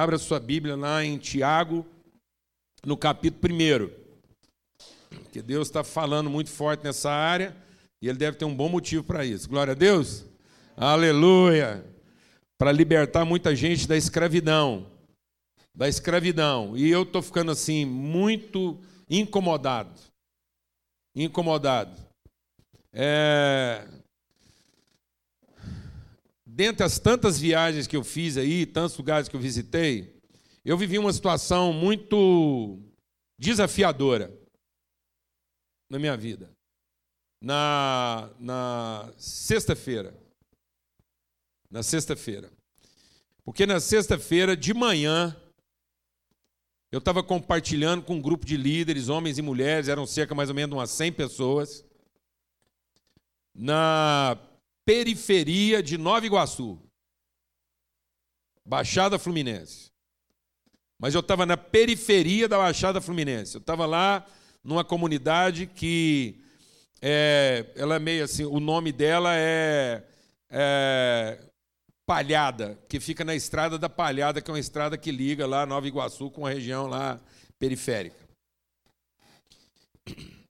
Abra sua Bíblia lá em Tiago, no capítulo 1. Que Deus está falando muito forte nessa área e Ele deve ter um bom motivo para isso. Glória a Deus. Aleluia. Para libertar muita gente da escravidão. Da escravidão. E eu estou ficando assim, muito incomodado. Incomodado. É, dentre as tantas viagens que eu fiz aí, tantos lugares que eu visitei, eu vivi uma situação muito desafiadora na minha vida. Na, na sexta-feira. Na sexta-feira. Porque na sexta-feira, de manhã, eu estava compartilhando com um grupo de líderes, homens e mulheres, eram cerca mais ou menos umas 100 pessoas, na periferia de Nova Iguaçu, Baixada Fluminense. Mas eu estava na periferia da Baixada Fluminense. Eu estava lá numa comunidade que é, ela é meio assim, o nome dela é, é Palhada, que fica na estrada da Palhada, que é uma estrada que liga lá Nova Iguaçu com a região lá periférica.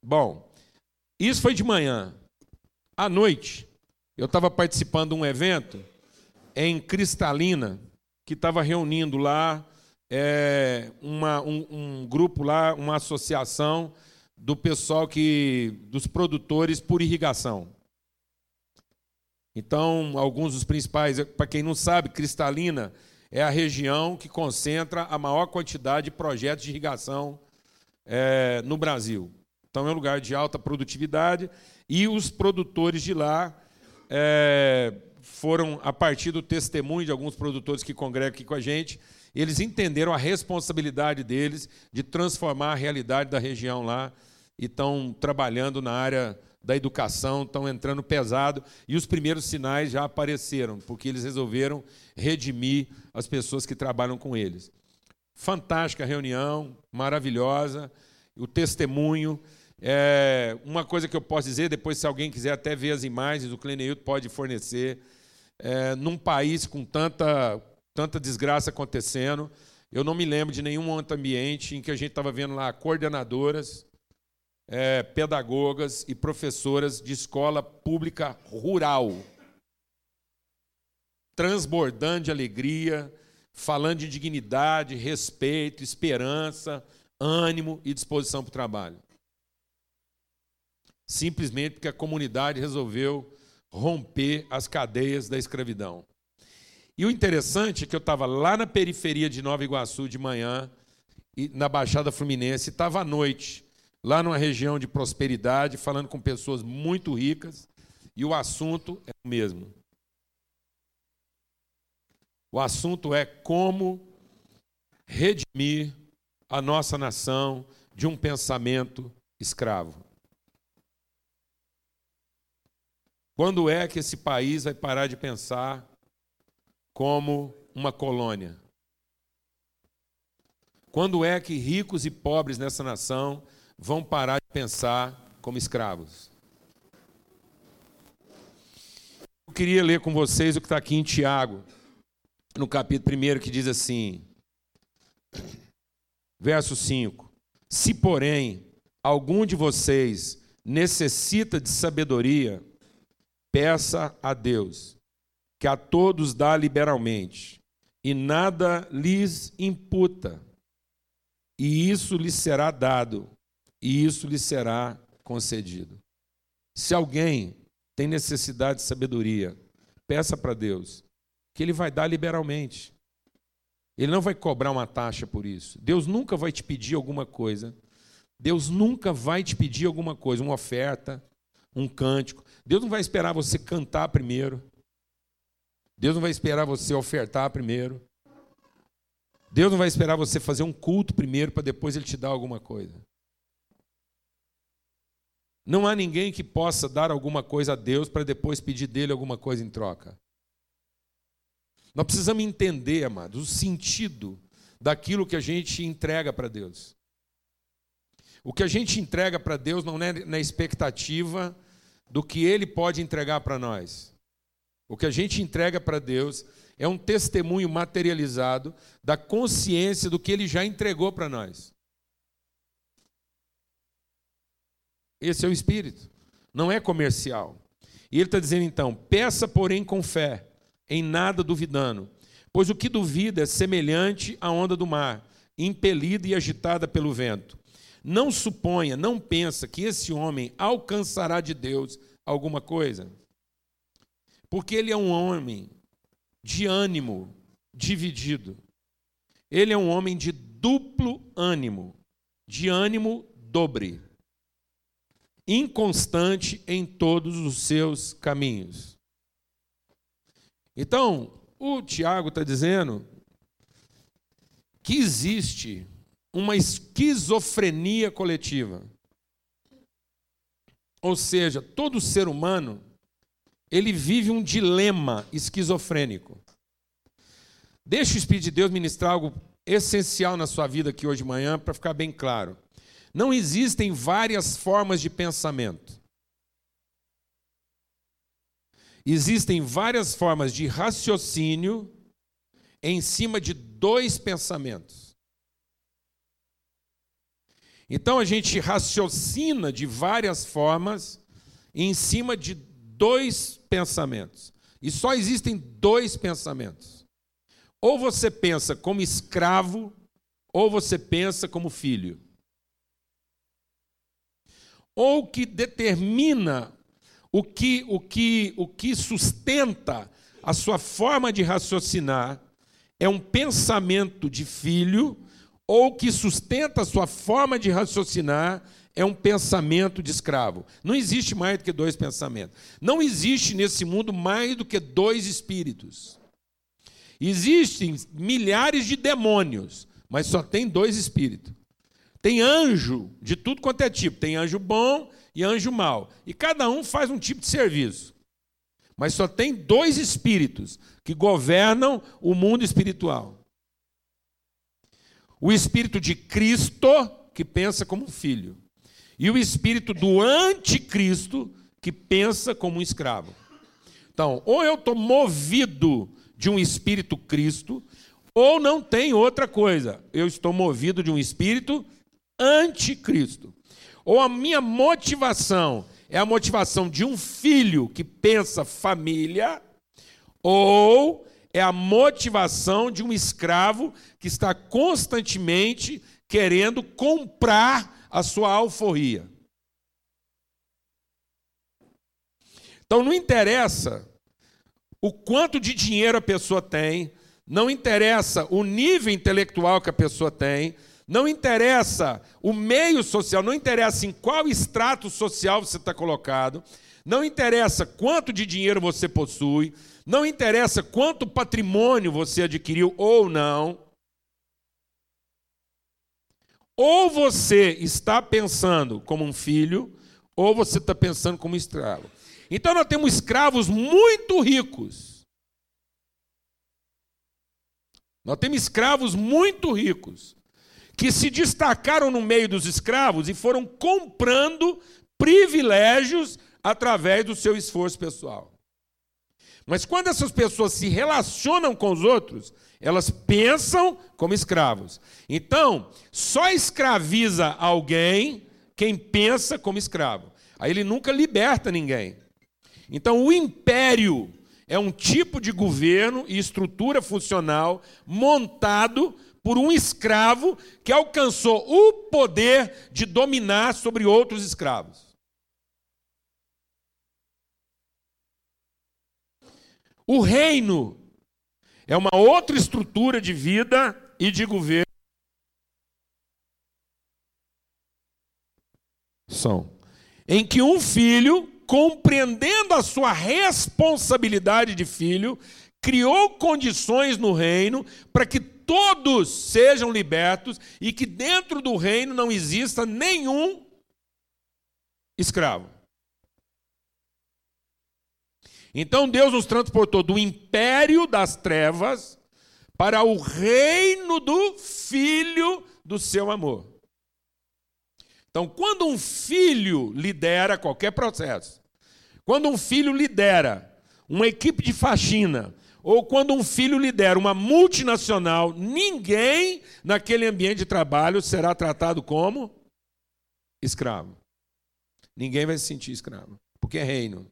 Bom, isso foi de manhã. À noite, eu estava participando de um evento em Cristalina, que estava reunindo lá é, uma, um, um, grupo lá, uma associação do pessoal que dos produtores por irrigação. Então, alguns dos principais, para quem não sabe, Cristalina é a região que concentra a maior quantidade de projetos de irrigação é, no Brasil. Então, é um lugar de alta produtividade e os produtores de lá é, foram, a partir do testemunho de alguns produtores que congregam aqui com a gente, eles entenderam a responsabilidade deles de transformar a realidade da região lá e estão trabalhando na área da educação, estão entrando pesado e os primeiros sinais já apareceram, porque eles resolveram redimir as pessoas que trabalham com eles. Fantástica reunião, maravilhosa, o testemunho. É, uma coisa que eu posso dizer, depois, se alguém quiser até ver as imagens, o Cleneilton pode fornecer. É, num país com tanta, tanta desgraça acontecendo, eu não me lembro de nenhum outro ambiente em que a gente estava vendo lá coordenadoras, é, pedagogas e professoras de escola pública rural, transbordando de alegria, falando de dignidade, respeito, esperança, ânimo e disposição para o trabalho simplesmente porque a comunidade resolveu romper as cadeias da escravidão. E o interessante é que eu estava lá na periferia de Nova Iguaçu de manhã, e na Baixada Fluminense, estava à noite, lá numa região de prosperidade, falando com pessoas muito ricas, e o assunto é o mesmo. O assunto é como redimir a nossa nação de um pensamento escravo. Quando é que esse país vai parar de pensar como uma colônia? Quando é que ricos e pobres nessa nação vão parar de pensar como escravos? Eu queria ler com vocês o que está aqui em Tiago, no capítulo 1, que diz assim, verso 5: Se, porém, algum de vocês necessita de sabedoria, Peça a Deus, que a todos dá liberalmente, e nada lhes imputa, e isso lhes será dado, e isso lhes será concedido. Se alguém tem necessidade de sabedoria, peça para Deus, que Ele vai dar liberalmente. Ele não vai cobrar uma taxa por isso. Deus nunca vai te pedir alguma coisa. Deus nunca vai te pedir alguma coisa, uma oferta, um cântico. Deus não vai esperar você cantar primeiro. Deus não vai esperar você ofertar primeiro. Deus não vai esperar você fazer um culto primeiro para depois ele te dar alguma coisa. Não há ninguém que possa dar alguma coisa a Deus para depois pedir dele alguma coisa em troca. Nós precisamos entender, amados, o sentido daquilo que a gente entrega para Deus. O que a gente entrega para Deus não é na expectativa do que Ele pode entregar para nós. O que a gente entrega para Deus é um testemunho materializado da consciência do que ele já entregou para nós. Esse é o espírito, não é comercial. E ele está dizendo então: peça, porém, com fé, em nada duvidando, pois o que duvida é semelhante à onda do mar, impelida e agitada pelo vento. Não suponha, não pensa que esse homem alcançará de Deus alguma coisa, porque ele é um homem de ânimo dividido. Ele é um homem de duplo ânimo, de ânimo dobre, inconstante em todos os seus caminhos. Então, o Tiago está dizendo que existe uma esquizofrenia coletiva. Ou seja, todo ser humano ele vive um dilema esquizofrênico. Deixe o Espírito de Deus ministrar algo essencial na sua vida aqui hoje de manhã para ficar bem claro. Não existem várias formas de pensamento. Existem várias formas de raciocínio em cima de dois pensamentos. Então a gente raciocina de várias formas em cima de dois pensamentos. E só existem dois pensamentos. Ou você pensa como escravo, ou você pensa como filho. Ou que determina o que, o que, o que sustenta a sua forma de raciocinar é um pensamento de filho, ou que sustenta a sua forma de raciocinar é um pensamento de escravo. Não existe mais do que dois pensamentos. Não existe nesse mundo mais do que dois espíritos. Existem milhares de demônios, mas só tem dois espíritos. Tem anjo de tudo quanto é tipo. Tem anjo bom e anjo mau. E cada um faz um tipo de serviço. Mas só tem dois espíritos que governam o mundo espiritual. O espírito de Cristo, que pensa como filho e o espírito do anticristo que pensa como um escravo. Então, ou eu estou movido de um espírito Cristo, ou não tem outra coisa. Eu estou movido de um espírito anticristo. Ou a minha motivação é a motivação de um filho que pensa família, ou é a motivação de um escravo que está constantemente querendo comprar a sua alforria. Então não interessa o quanto de dinheiro a pessoa tem, não interessa o nível intelectual que a pessoa tem, não interessa o meio social, não interessa em qual extrato social você está colocado, não interessa quanto de dinheiro você possui, não interessa quanto patrimônio você adquiriu ou não. Ou você está pensando como um filho, ou você está pensando como um escravo. Então nós temos escravos muito ricos. Nós temos escravos muito ricos que se destacaram no meio dos escravos e foram comprando privilégios através do seu esforço pessoal. Mas quando essas pessoas se relacionam com os outros, elas pensam como escravos. Então, só escraviza alguém quem pensa como escravo. Aí ele nunca liberta ninguém. Então, o império é um tipo de governo e estrutura funcional montado por um escravo que alcançou o poder de dominar sobre outros escravos. O reino é uma outra estrutura de vida e de governo. São em que um filho, compreendendo a sua responsabilidade de filho, criou condições no reino para que todos sejam libertos e que dentro do reino não exista nenhum escravo. Então Deus nos transportou do império das trevas para o reino do filho do seu amor. Então, quando um filho lidera qualquer processo, quando um filho lidera uma equipe de faxina, ou quando um filho lidera uma multinacional, ninguém naquele ambiente de trabalho será tratado como escravo. Ninguém vai se sentir escravo, porque é reino.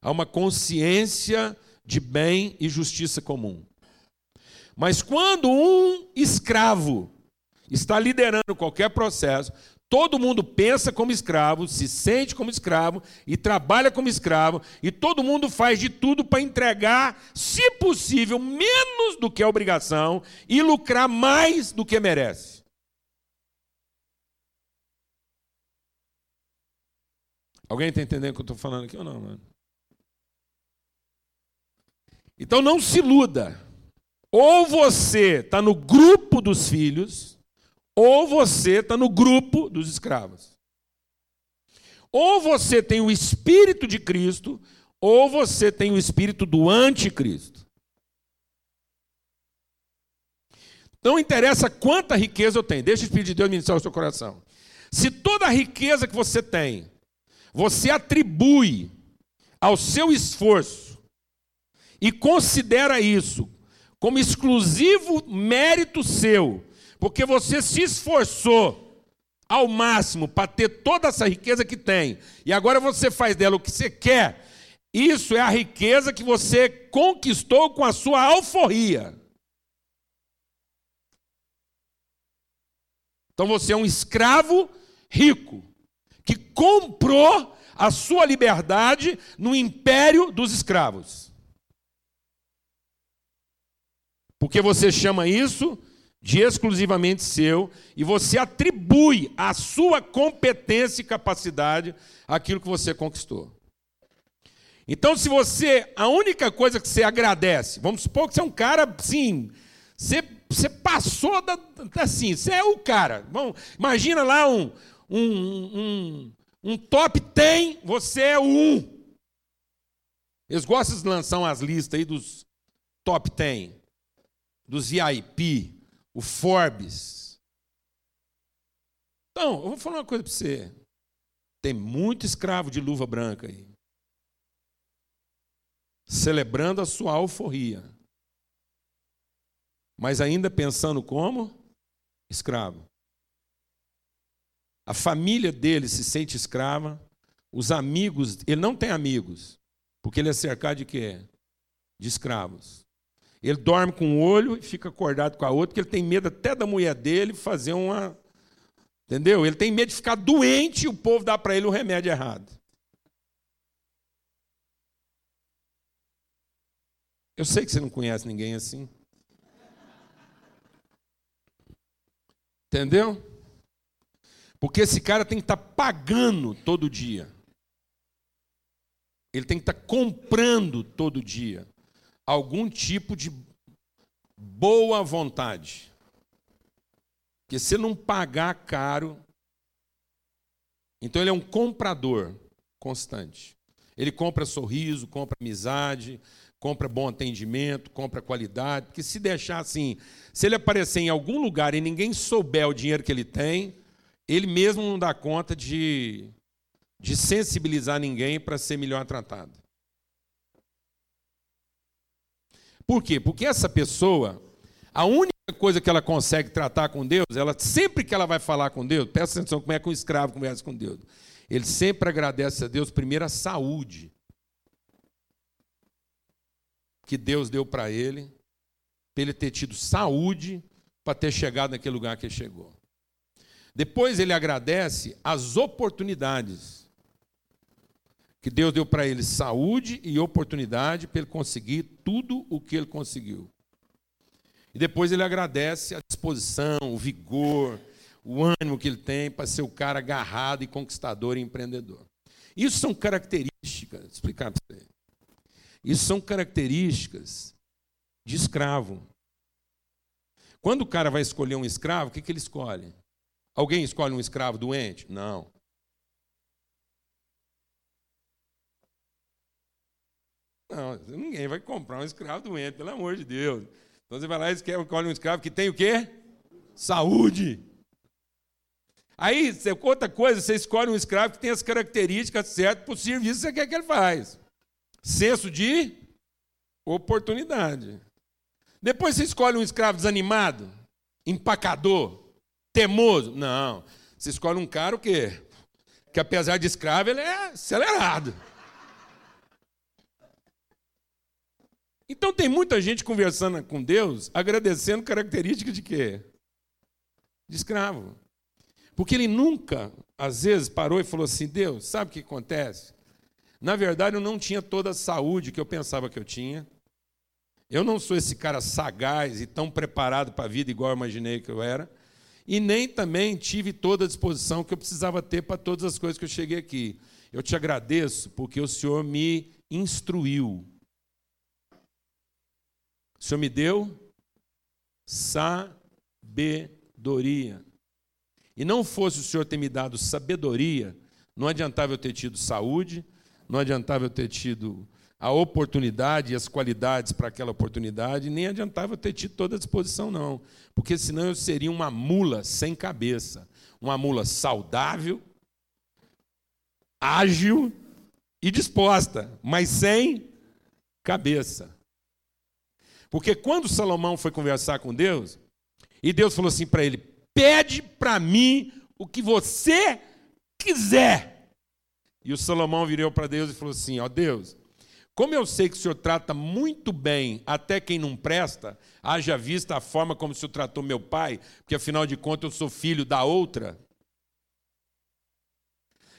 Há uma consciência de bem e justiça comum. Mas quando um escravo está liderando qualquer processo, todo mundo pensa como escravo, se sente como escravo e trabalha como escravo, e todo mundo faz de tudo para entregar, se possível, menos do que é obrigação e lucrar mais do que merece. Alguém está entendendo o que eu estou falando aqui ou não, mano? Então não se iluda. Ou você está no grupo dos filhos, ou você está no grupo dos escravos. Ou você tem o espírito de Cristo, ou você tem o espírito do anticristo. Não interessa quanta riqueza eu tenho, deixa o Espírito de Deus ministrar o seu coração. Se toda a riqueza que você tem, você atribui ao seu esforço, e considera isso como exclusivo mérito seu, porque você se esforçou ao máximo para ter toda essa riqueza que tem, e agora você faz dela o que você quer, isso é a riqueza que você conquistou com a sua alforria. Então você é um escravo rico, que comprou a sua liberdade no império dos escravos. Porque você chama isso de exclusivamente seu e você atribui a sua competência e capacidade aquilo que você conquistou. Então, se você, a única coisa que você agradece, vamos supor que você é um cara, sim, você, você passou da, assim, você é o cara. Bom, imagina lá um, um, um, um top 10, você é o 1. Eles gostam de lançar umas listas aí dos top 10 dos VIP, o Forbes. Então, eu vou falar uma coisa para você. Tem muito escravo de luva branca aí. Celebrando a sua alforria. Mas ainda pensando como escravo. A família dele se sente escrava. Os amigos, ele não tem amigos, porque ele é cercado de quê? De escravos. Ele dorme com um olho e fica acordado com a outra, porque ele tem medo até da mulher dele fazer uma. Entendeu? Ele tem medo de ficar doente e o povo dá para ele o remédio errado. Eu sei que você não conhece ninguém assim. Entendeu? Porque esse cara tem que estar tá pagando todo dia. Ele tem que estar tá comprando todo dia algum tipo de boa vontade. Porque se não pagar caro, então ele é um comprador constante. Ele compra sorriso, compra amizade, compra bom atendimento, compra qualidade. Porque se deixar assim, se ele aparecer em algum lugar e ninguém souber o dinheiro que ele tem, ele mesmo não dá conta de, de sensibilizar ninguém para ser melhor tratado. Por quê? Porque essa pessoa, a única coisa que ela consegue tratar com Deus, ela sempre que ela vai falar com Deus, presta atenção como é que um escravo conversa com Deus. Ele sempre agradece a Deus primeiro a saúde que Deus deu para ele, para ele ter tido saúde para ter chegado naquele lugar que ele chegou. Depois ele agradece as oportunidades que Deus deu para ele saúde e oportunidade para ele conseguir tudo o que ele conseguiu. E depois ele agradece a disposição, o vigor, o ânimo que ele tem para ser o cara agarrado e conquistador e empreendedor. Isso são características, explicar para você. Isso são características de escravo. Quando o cara vai escolher um escravo, o que, que ele escolhe? Alguém escolhe um escravo doente? Não. Não, ninguém vai comprar um escravo doente, pelo amor de Deus. Então você vai lá e escolhe um escravo que tem o quê? Saúde. Aí, outra coisa, você escolhe um escravo que tem as características certas para o serviço que você quer que ele faz. Senso de Oportunidade. Depois você escolhe um escravo desanimado, empacador, temoso. Não. Você escolhe um cara o quê? Que apesar de escravo, ele é acelerado. Então tem muita gente conversando com Deus, agradecendo características de quê? De escravo. Porque ele nunca, às vezes, parou e falou assim: Deus, sabe o que acontece? Na verdade, eu não tinha toda a saúde que eu pensava que eu tinha. Eu não sou esse cara sagaz e tão preparado para a vida igual eu imaginei que eu era. E nem também tive toda a disposição que eu precisava ter para todas as coisas que eu cheguei aqui. Eu te agradeço porque o Senhor me instruiu. Senhor me deu sabedoria. E não fosse o Senhor ter me dado sabedoria, não adiantava eu ter tido saúde, não adiantava eu ter tido a oportunidade e as qualidades para aquela oportunidade, nem adiantava eu ter tido toda a disposição, não. Porque senão eu seria uma mula sem cabeça. Uma mula saudável, ágil e disposta, mas sem cabeça. Porque quando Salomão foi conversar com Deus, e Deus falou assim para ele: pede para mim o que você quiser. E o Salomão virou para Deus e falou assim: Ó Deus, como eu sei que o Senhor trata muito bem até quem não presta, haja vista a forma como o Senhor tratou meu pai, porque afinal de contas eu sou filho da outra.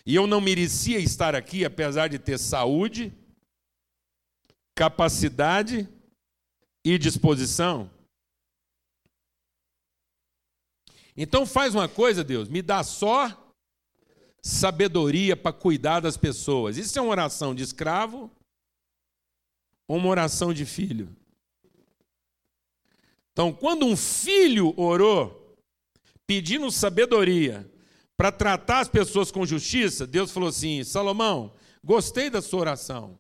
E eu não merecia estar aqui, apesar de ter saúde, capacidade e disposição. Então faz uma coisa, Deus, me dá só sabedoria para cuidar das pessoas. Isso é uma oração de escravo ou uma oração de filho? Então, quando um filho orou, pedindo sabedoria para tratar as pessoas com justiça, Deus falou assim: Salomão, gostei da sua oração.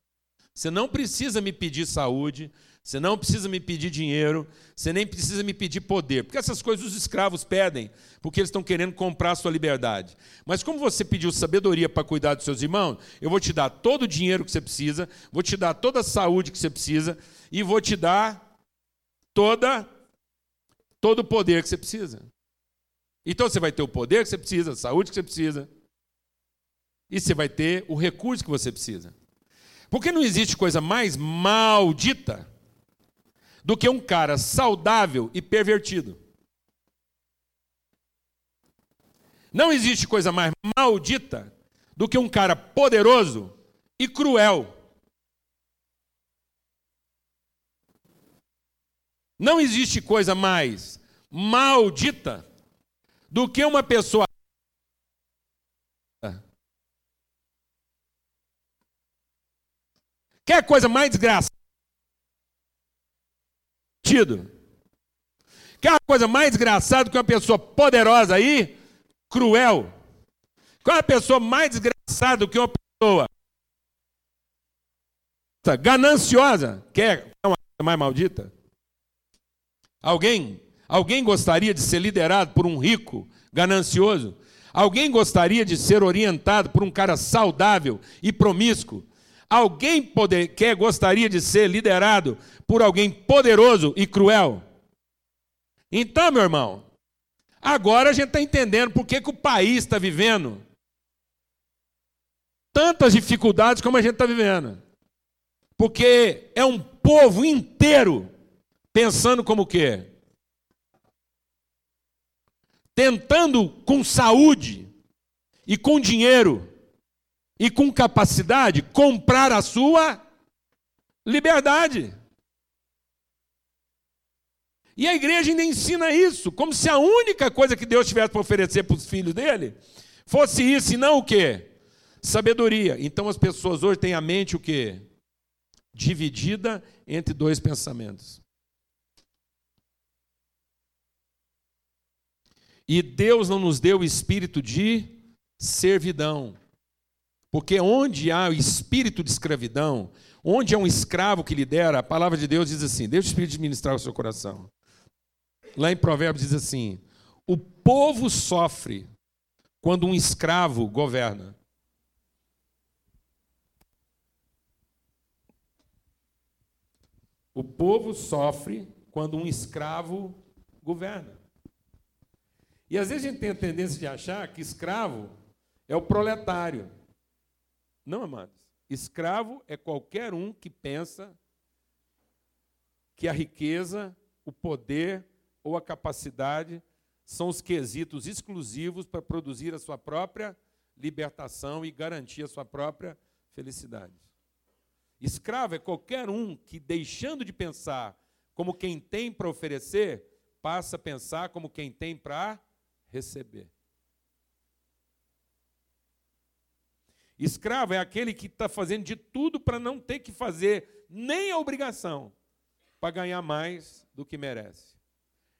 Você não precisa me pedir saúde, você não precisa me pedir dinheiro, você nem precisa me pedir poder, porque essas coisas os escravos pedem, porque eles estão querendo comprar a sua liberdade. Mas como você pediu sabedoria para cuidar dos seus irmãos, eu vou te dar todo o dinheiro que você precisa, vou te dar toda a saúde que você precisa e vou te dar toda todo o poder que você precisa. Então você vai ter o poder que você precisa, a saúde que você precisa, e você vai ter o recurso que você precisa. Porque não existe coisa mais maldita do que um cara saudável e pervertido. Não existe coisa mais maldita do que um cara poderoso e cruel. Não existe coisa mais maldita do que uma pessoa. Quer coisa mais desgraçada? Sentido. Quer uma coisa mais engraçada que uma pessoa poderosa aí, cruel? Qual é a pessoa mais desgraçada que uma pessoa gananciosa? Quer uma coisa mais maldita? Alguém, alguém gostaria de ser liderado por um rico ganancioso? Alguém gostaria de ser orientado por um cara saudável e promíscuo? Alguém poder, quer, gostaria de ser liderado por alguém poderoso e cruel? Então, meu irmão, agora a gente está entendendo por que, que o país está vivendo tantas dificuldades como a gente está vivendo. Porque é um povo inteiro pensando como o quê? Tentando com saúde e com dinheiro e com capacidade comprar a sua liberdade. E a igreja ainda ensina isso, como se a única coisa que Deus tivesse para oferecer para os filhos dele fosse isso, e não o quê? Sabedoria. Então as pessoas hoje têm a mente o quê? Dividida entre dois pensamentos. E Deus não nos deu o espírito de servidão, porque onde há o espírito de escravidão, onde há um escravo que lidera, a palavra de Deus diz assim: deixa o espírito administrar o seu coração. Lá em Provérbios diz assim: o povo sofre quando um escravo governa. O povo sofre quando um escravo governa. E às vezes a gente tem a tendência de achar que escravo é o proletário. Não, amados. Escravo é qualquer um que pensa que a riqueza, o poder ou a capacidade são os quesitos exclusivos para produzir a sua própria libertação e garantir a sua própria felicidade. Escravo é qualquer um que, deixando de pensar como quem tem para oferecer, passa a pensar como quem tem para receber. Escravo é aquele que está fazendo de tudo para não ter que fazer nem a obrigação para ganhar mais do que merece.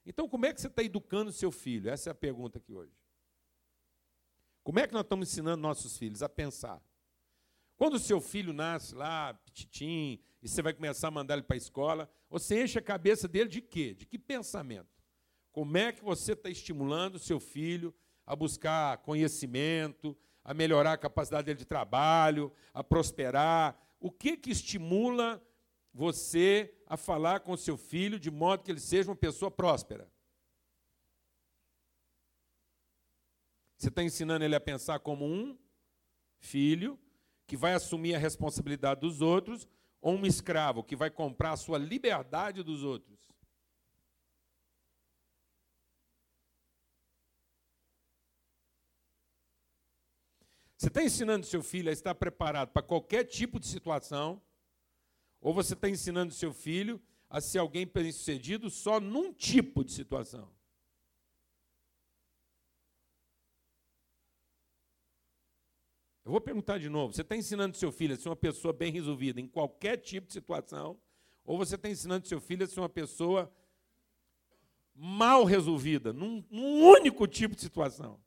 Então, como é que você está educando seu filho? Essa é a pergunta aqui hoje. Como é que nós estamos ensinando nossos filhos a pensar? Quando o seu filho nasce lá, petitim, e você vai começar a mandar ele para a escola, você enche a cabeça dele de quê? De que pensamento? Como é que você está estimulando o seu filho a buscar conhecimento, a melhorar a capacidade dele de trabalho, a prosperar? O que que estimula você a falar com seu filho de modo que ele seja uma pessoa próspera? Você está ensinando ele a pensar como um filho que vai assumir a responsabilidade dos outros, ou um escravo que vai comprar a sua liberdade dos outros? Você está ensinando seu filho a estar preparado para qualquer tipo de situação, ou você está ensinando seu filho a ser alguém bem-sucedido só num tipo de situação? Eu vou perguntar de novo: você está ensinando seu filho a ser uma pessoa bem resolvida em qualquer tipo de situação? Ou você está ensinando seu filho a ser uma pessoa mal resolvida, num, num único tipo de situação?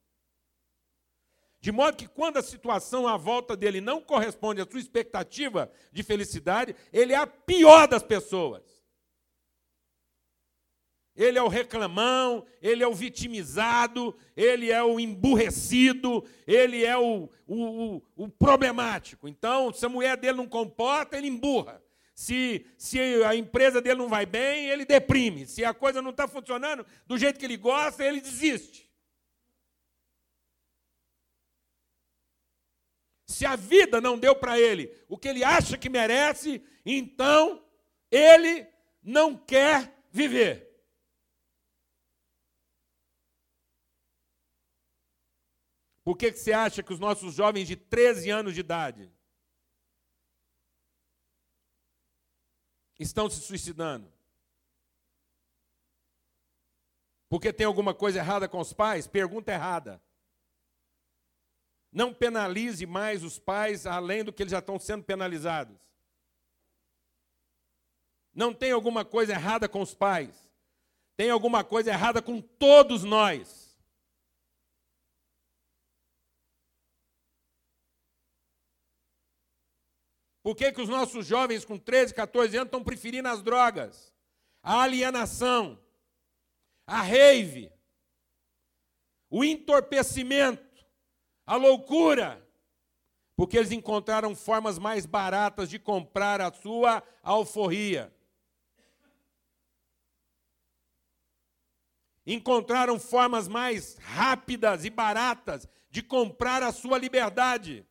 De modo que quando a situação à volta dele não corresponde à sua expectativa de felicidade, ele é a pior das pessoas ele é o reclamão, ele é o vitimizado, ele é o emburrecido, ele é o, o, o, o, problemático. Então, se a mulher dele não comporta, ele emburra. Se, se a empresa dele não vai bem, ele deprime. Se a coisa não está funcionando do jeito que ele gosta, ele desiste. Se a vida não deu para ele o que ele acha que merece, então ele não quer viver. Por que, que você acha que os nossos jovens de 13 anos de idade estão se suicidando? Porque tem alguma coisa errada com os pais? Pergunta errada. Não penalize mais os pais além do que eles já estão sendo penalizados. Não tem alguma coisa errada com os pais. Tem alguma coisa errada com todos nós. Por que, que os nossos jovens com 13, 14 anos estão preferindo as drogas, a alienação, a rave, o entorpecimento, a loucura? Porque eles encontraram formas mais baratas de comprar a sua alforria. Encontraram formas mais rápidas e baratas de comprar a sua liberdade.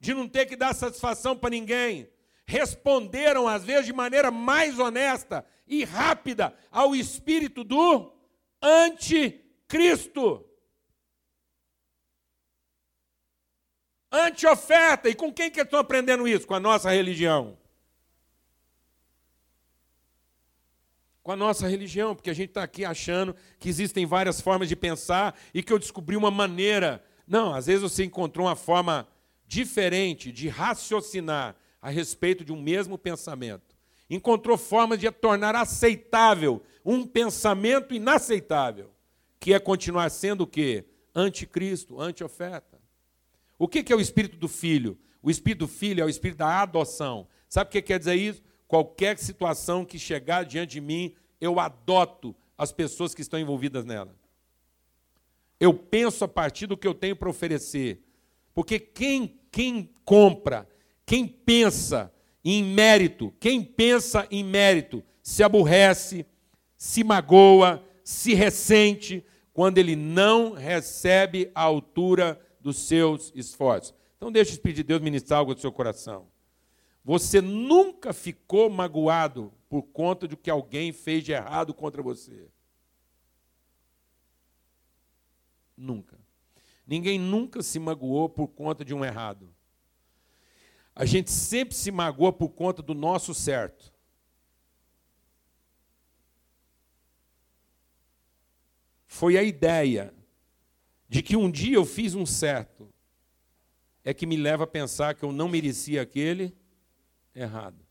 de não ter que dar satisfação para ninguém. Responderam, às vezes, de maneira mais honesta e rápida ao espírito do anticristo. Anti-oferta. E com quem que estão aprendendo isso? Com a nossa religião. Com a nossa religião, porque a gente está aqui achando que existem várias formas de pensar e que eu descobri uma maneira. Não, às vezes você encontrou uma forma diferente de raciocinar a respeito de um mesmo pensamento. Encontrou formas de tornar aceitável um pensamento inaceitável, que é continuar sendo o quê? Anticristo, anti-oferta. O que é o espírito do filho? O espírito do filho é o espírito da adoção. Sabe o que quer dizer isso? Qualquer situação que chegar diante de mim, eu adoto as pessoas que estão envolvidas nela. Eu penso a partir do que eu tenho para oferecer. Porque quem quem compra, Quem pensa em mérito, quem pensa em mérito, se aborrece, se magoa, se ressente, quando ele não recebe a altura dos seus esforços. Então, deixa o Espírito de Deus ministrar algo do seu coração. Você nunca ficou magoado por conta do que alguém fez de errado contra você. Nunca. Ninguém nunca se magoou por conta de um errado. A gente sempre se magoa por conta do nosso certo. Foi a ideia de que um dia eu fiz um certo, é que me leva a pensar que eu não merecia aquele errado.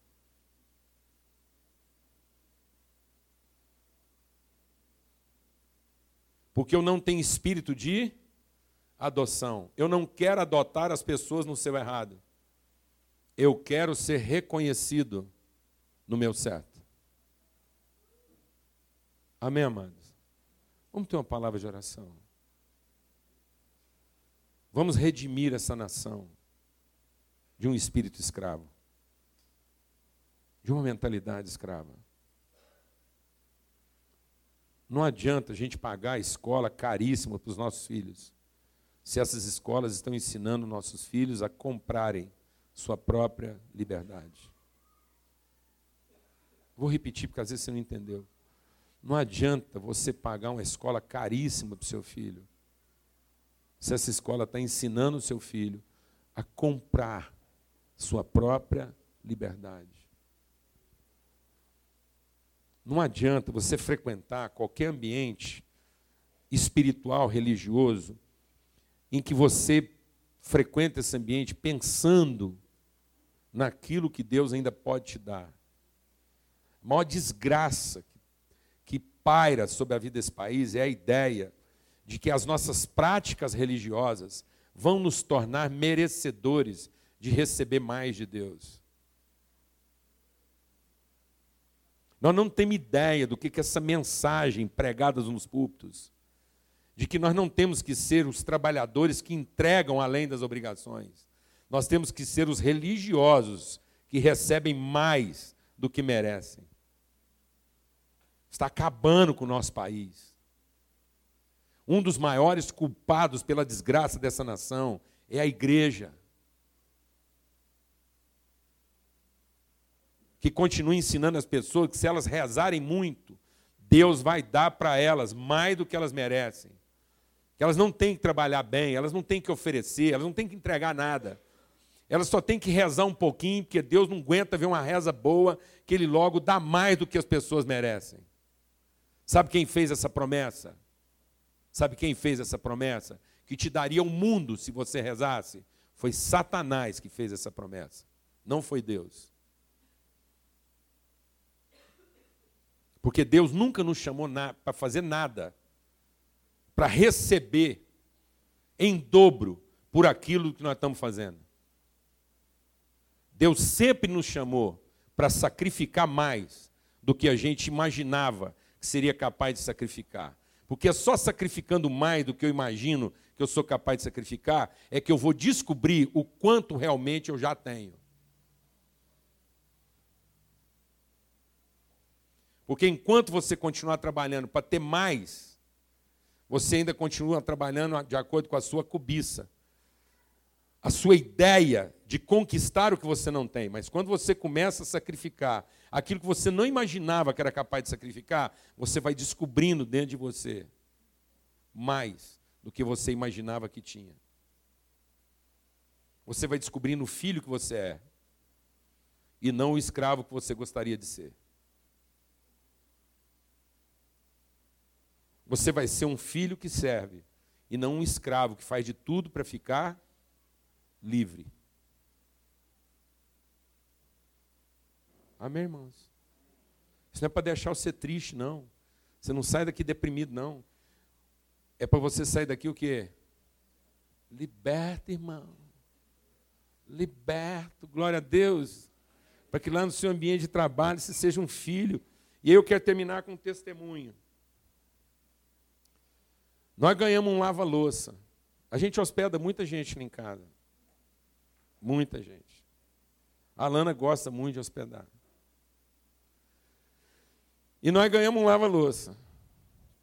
Porque eu não tenho espírito de adoção. Eu não quero adotar as pessoas no seu errado. Eu quero ser reconhecido no meu certo. Amém, amados? Vamos ter uma palavra de oração. Vamos redimir essa nação de um espírito escravo, de uma mentalidade escrava. Não adianta a gente pagar a escola caríssima para os nossos filhos, se essas escolas estão ensinando nossos filhos a comprarem sua própria liberdade. Vou repetir porque às vezes você não entendeu. Não adianta você pagar uma escola caríssima para o seu filho, se essa escola está ensinando o seu filho a comprar sua própria liberdade. Não adianta você frequentar qualquer ambiente espiritual, religioso, em que você frequenta esse ambiente pensando naquilo que Deus ainda pode te dar. A maior desgraça que paira sobre a vida desse país é a ideia de que as nossas práticas religiosas vão nos tornar merecedores de receber mais de Deus. Nós não temos ideia do que, que essa mensagem pregada nos púlpitos, de que nós não temos que ser os trabalhadores que entregam além das obrigações. Nós temos que ser os religiosos que recebem mais do que merecem. Está acabando com o nosso país. Um dos maiores culpados pela desgraça dessa nação é a igreja. Que continua ensinando as pessoas que se elas rezarem muito, Deus vai dar para elas mais do que elas merecem. Que elas não têm que trabalhar bem, elas não têm que oferecer, elas não têm que entregar nada. Ela só tem que rezar um pouquinho, porque Deus não aguenta ver uma reza boa, que Ele logo dá mais do que as pessoas merecem. Sabe quem fez essa promessa? Sabe quem fez essa promessa? Que te daria o um mundo se você rezasse? Foi Satanás que fez essa promessa, não foi Deus. Porque Deus nunca nos chamou para fazer nada, para receber em dobro por aquilo que nós estamos fazendo. Deus sempre nos chamou para sacrificar mais do que a gente imaginava que seria capaz de sacrificar. Porque é só sacrificando mais do que eu imagino que eu sou capaz de sacrificar, é que eu vou descobrir o quanto realmente eu já tenho. Porque enquanto você continuar trabalhando para ter mais, você ainda continua trabalhando de acordo com a sua cobiça a sua ideia de conquistar o que você não tem, mas quando você começa a sacrificar aquilo que você não imaginava que era capaz de sacrificar, você vai descobrindo dentro de você mais do que você imaginava que tinha. Você vai descobrindo o filho que você é e não o escravo que você gostaria de ser. Você vai ser um filho que serve e não um escravo que faz de tudo para ficar livre. Amém, irmãos? Isso não é para deixar você triste, não. Você não sai daqui deprimido, não. É para você sair daqui o quê? Liberto, irmão. Liberto, glória a Deus. Para que lá no seu ambiente de trabalho você seja um filho. E eu quero terminar com um testemunho. Nós ganhamos um lava-louça. A gente hospeda muita gente lá em casa. Muita gente. A Lana gosta muito de hospedar. E nós ganhamos um lava-louça.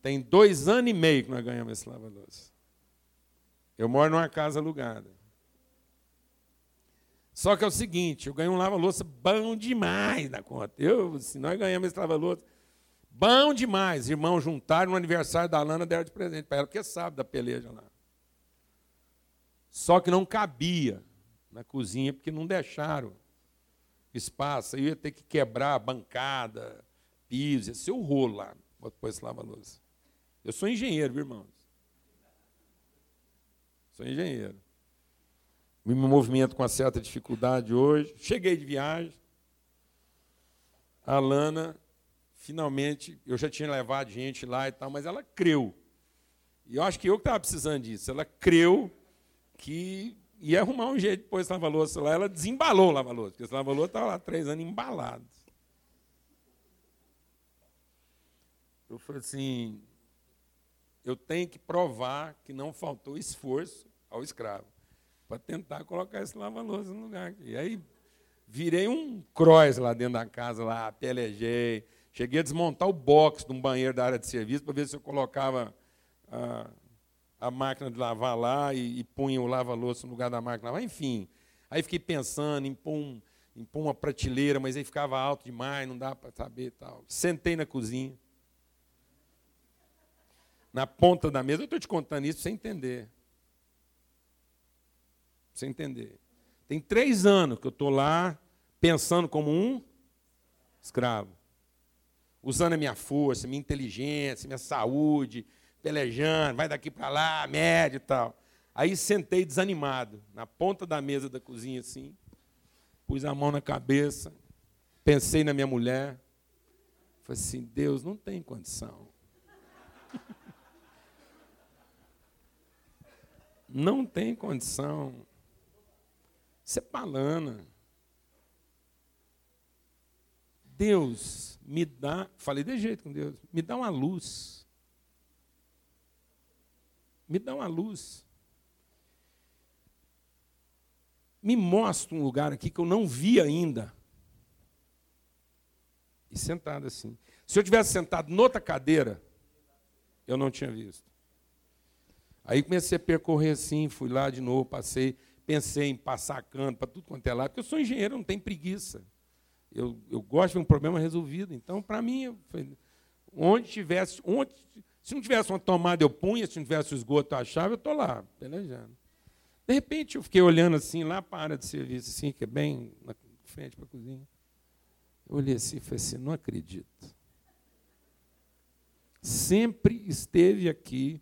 Tem dois anos e meio que nós ganhamos esse lava-louça. Eu moro numa casa alugada. Só que é o seguinte, eu ganhei um lava-louça bom demais na conta. Eu, se nós ganhamos esse lava-louça, bom demais. Irmãos juntaram no aniversário da Lana, deram de presente para ela, porque sabe da peleja lá. Só que não cabia na cozinha, porque não deixaram espaço. Eu ia ter que quebrar a bancada, piso, ia ser o rolo lá, depois esse lava-louça. Eu sou engenheiro, viu, irmãos? Sou engenheiro. Me movimento com uma certa dificuldade hoje. Cheguei de viagem. A Lana, finalmente, eu já tinha levado gente lá e tal, mas ela creu. E eu acho que eu que estava precisando disso. Ela creu que ia arrumar um jeito depois de lava-louça lá. Ela desembalou o lava-louça, porque esse lava-louça estava lá três anos embalado. Eu falei assim, eu tenho que provar que não faltou esforço ao escravo para tentar colocar esse lava-louça no lugar. E aí virei um cross lá dentro da casa, lá, pelejei. Cheguei a desmontar o box de um banheiro da área de serviço para ver se eu colocava a, a máquina de lavar lá e, e punha o lava-louça no lugar da máquina lavar. Enfim, aí fiquei pensando em pôr, um, em pôr uma prateleira, mas aí ficava alto demais, não dá para saber tal. Sentei na cozinha na ponta da mesa. Eu estou te contando isso sem entender. Sem entender. Tem três anos que eu estou lá pensando como um escravo. Usando a minha força, minha inteligência, minha saúde, pelejando, vai daqui para lá, médio e tal. Aí sentei desanimado, na ponta da mesa da cozinha assim, pus a mão na cabeça, pensei na minha mulher, falei assim, Deus não tem condição. Não tem condição. Isso é palana. Deus me dá, falei de jeito com Deus, me dá uma luz. Me dá uma luz. Me mostra um lugar aqui que eu não vi ainda. E sentado assim. Se eu tivesse sentado noutra cadeira, eu não tinha visto. Aí comecei a percorrer assim, fui lá de novo, passei, pensei em passar canto para tudo quanto é lá, porque eu sou engenheiro, não tenho preguiça. Eu, eu gosto de um problema resolvido. Então, para mim, onde tivesse, onde, se não tivesse uma tomada, eu punha, se não tivesse o esgoto, eu achava, eu estou lá, pelejando. De repente, eu fiquei olhando assim, lá para a área de serviço, assim, que é bem na frente para a cozinha. Eu olhei assim e falei assim, não acredito. Sempre esteve aqui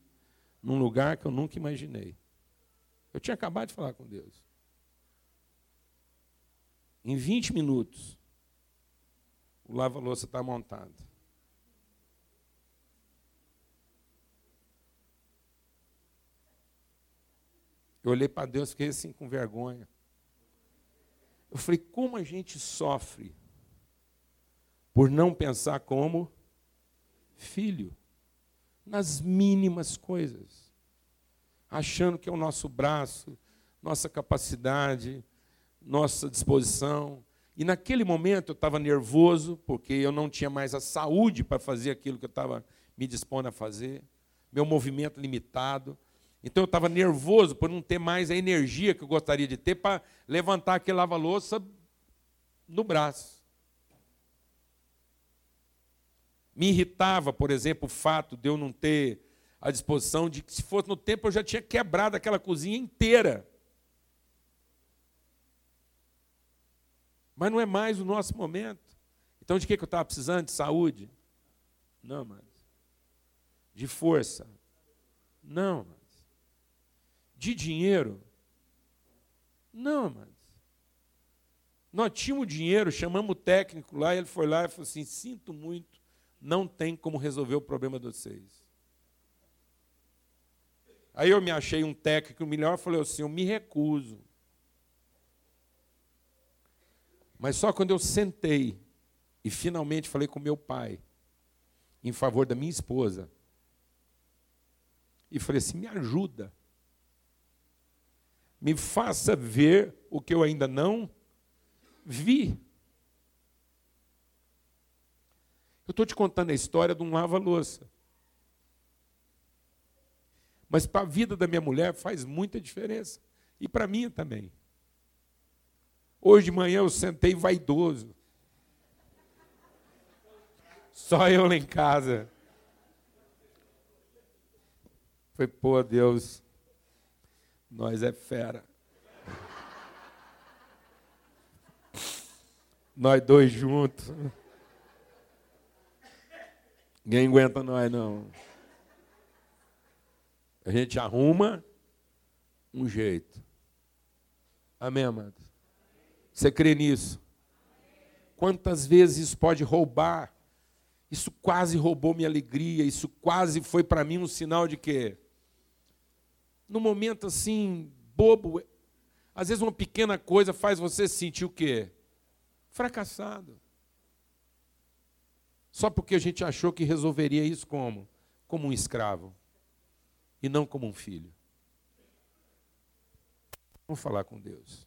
num lugar que eu nunca imaginei. Eu tinha acabado de falar com Deus. Em 20 minutos, o lava-louça está montado. Eu olhei para Deus fiquei assim com vergonha. Eu falei, como a gente sofre por não pensar como filho nas mínimas coisas, achando que é o nosso braço, nossa capacidade, nossa disposição. E naquele momento eu estava nervoso, porque eu não tinha mais a saúde para fazer aquilo que eu estava me dispondo a fazer, meu movimento limitado. Então eu estava nervoso por não ter mais a energia que eu gostaria de ter para levantar aquele lava-louça no braço. Me irritava, por exemplo, o fato de eu não ter a disposição de que, se fosse no tempo, eu já tinha quebrado aquela cozinha inteira. Mas não é mais o nosso momento. Então, de que, que eu estava precisando? De saúde? Não, mas. De força? Não, mas. De dinheiro? Não, mas. Nós tínhamos dinheiro, chamamos o técnico lá, ele foi lá e falou assim: sinto muito, não tem como resolver o problema de vocês. Aí eu me achei um técnico melhor, falei assim, eu me recuso. Mas só quando eu sentei e finalmente falei com meu pai, em favor da minha esposa, e falei assim: me ajuda, me faça ver o que eu ainda não vi. Eu estou te contando a história de um lava-louça. Mas para a vida da minha mulher faz muita diferença. E para minha também. Hoje de manhã eu sentei vaidoso. Só eu lá em casa. Foi, pô, Deus, nós é fera. Nós dois juntos. Ninguém aguenta nós, não. A gente arruma um jeito. Amém, amados? Você crê nisso? Quantas vezes isso pode roubar? Isso quase roubou minha alegria, isso quase foi para mim um sinal de que, no momento assim, bobo, às vezes uma pequena coisa faz você sentir o quê? Fracassado. Só porque a gente achou que resolveria isso como? Como um escravo. E não como um filho. Vamos falar com Deus.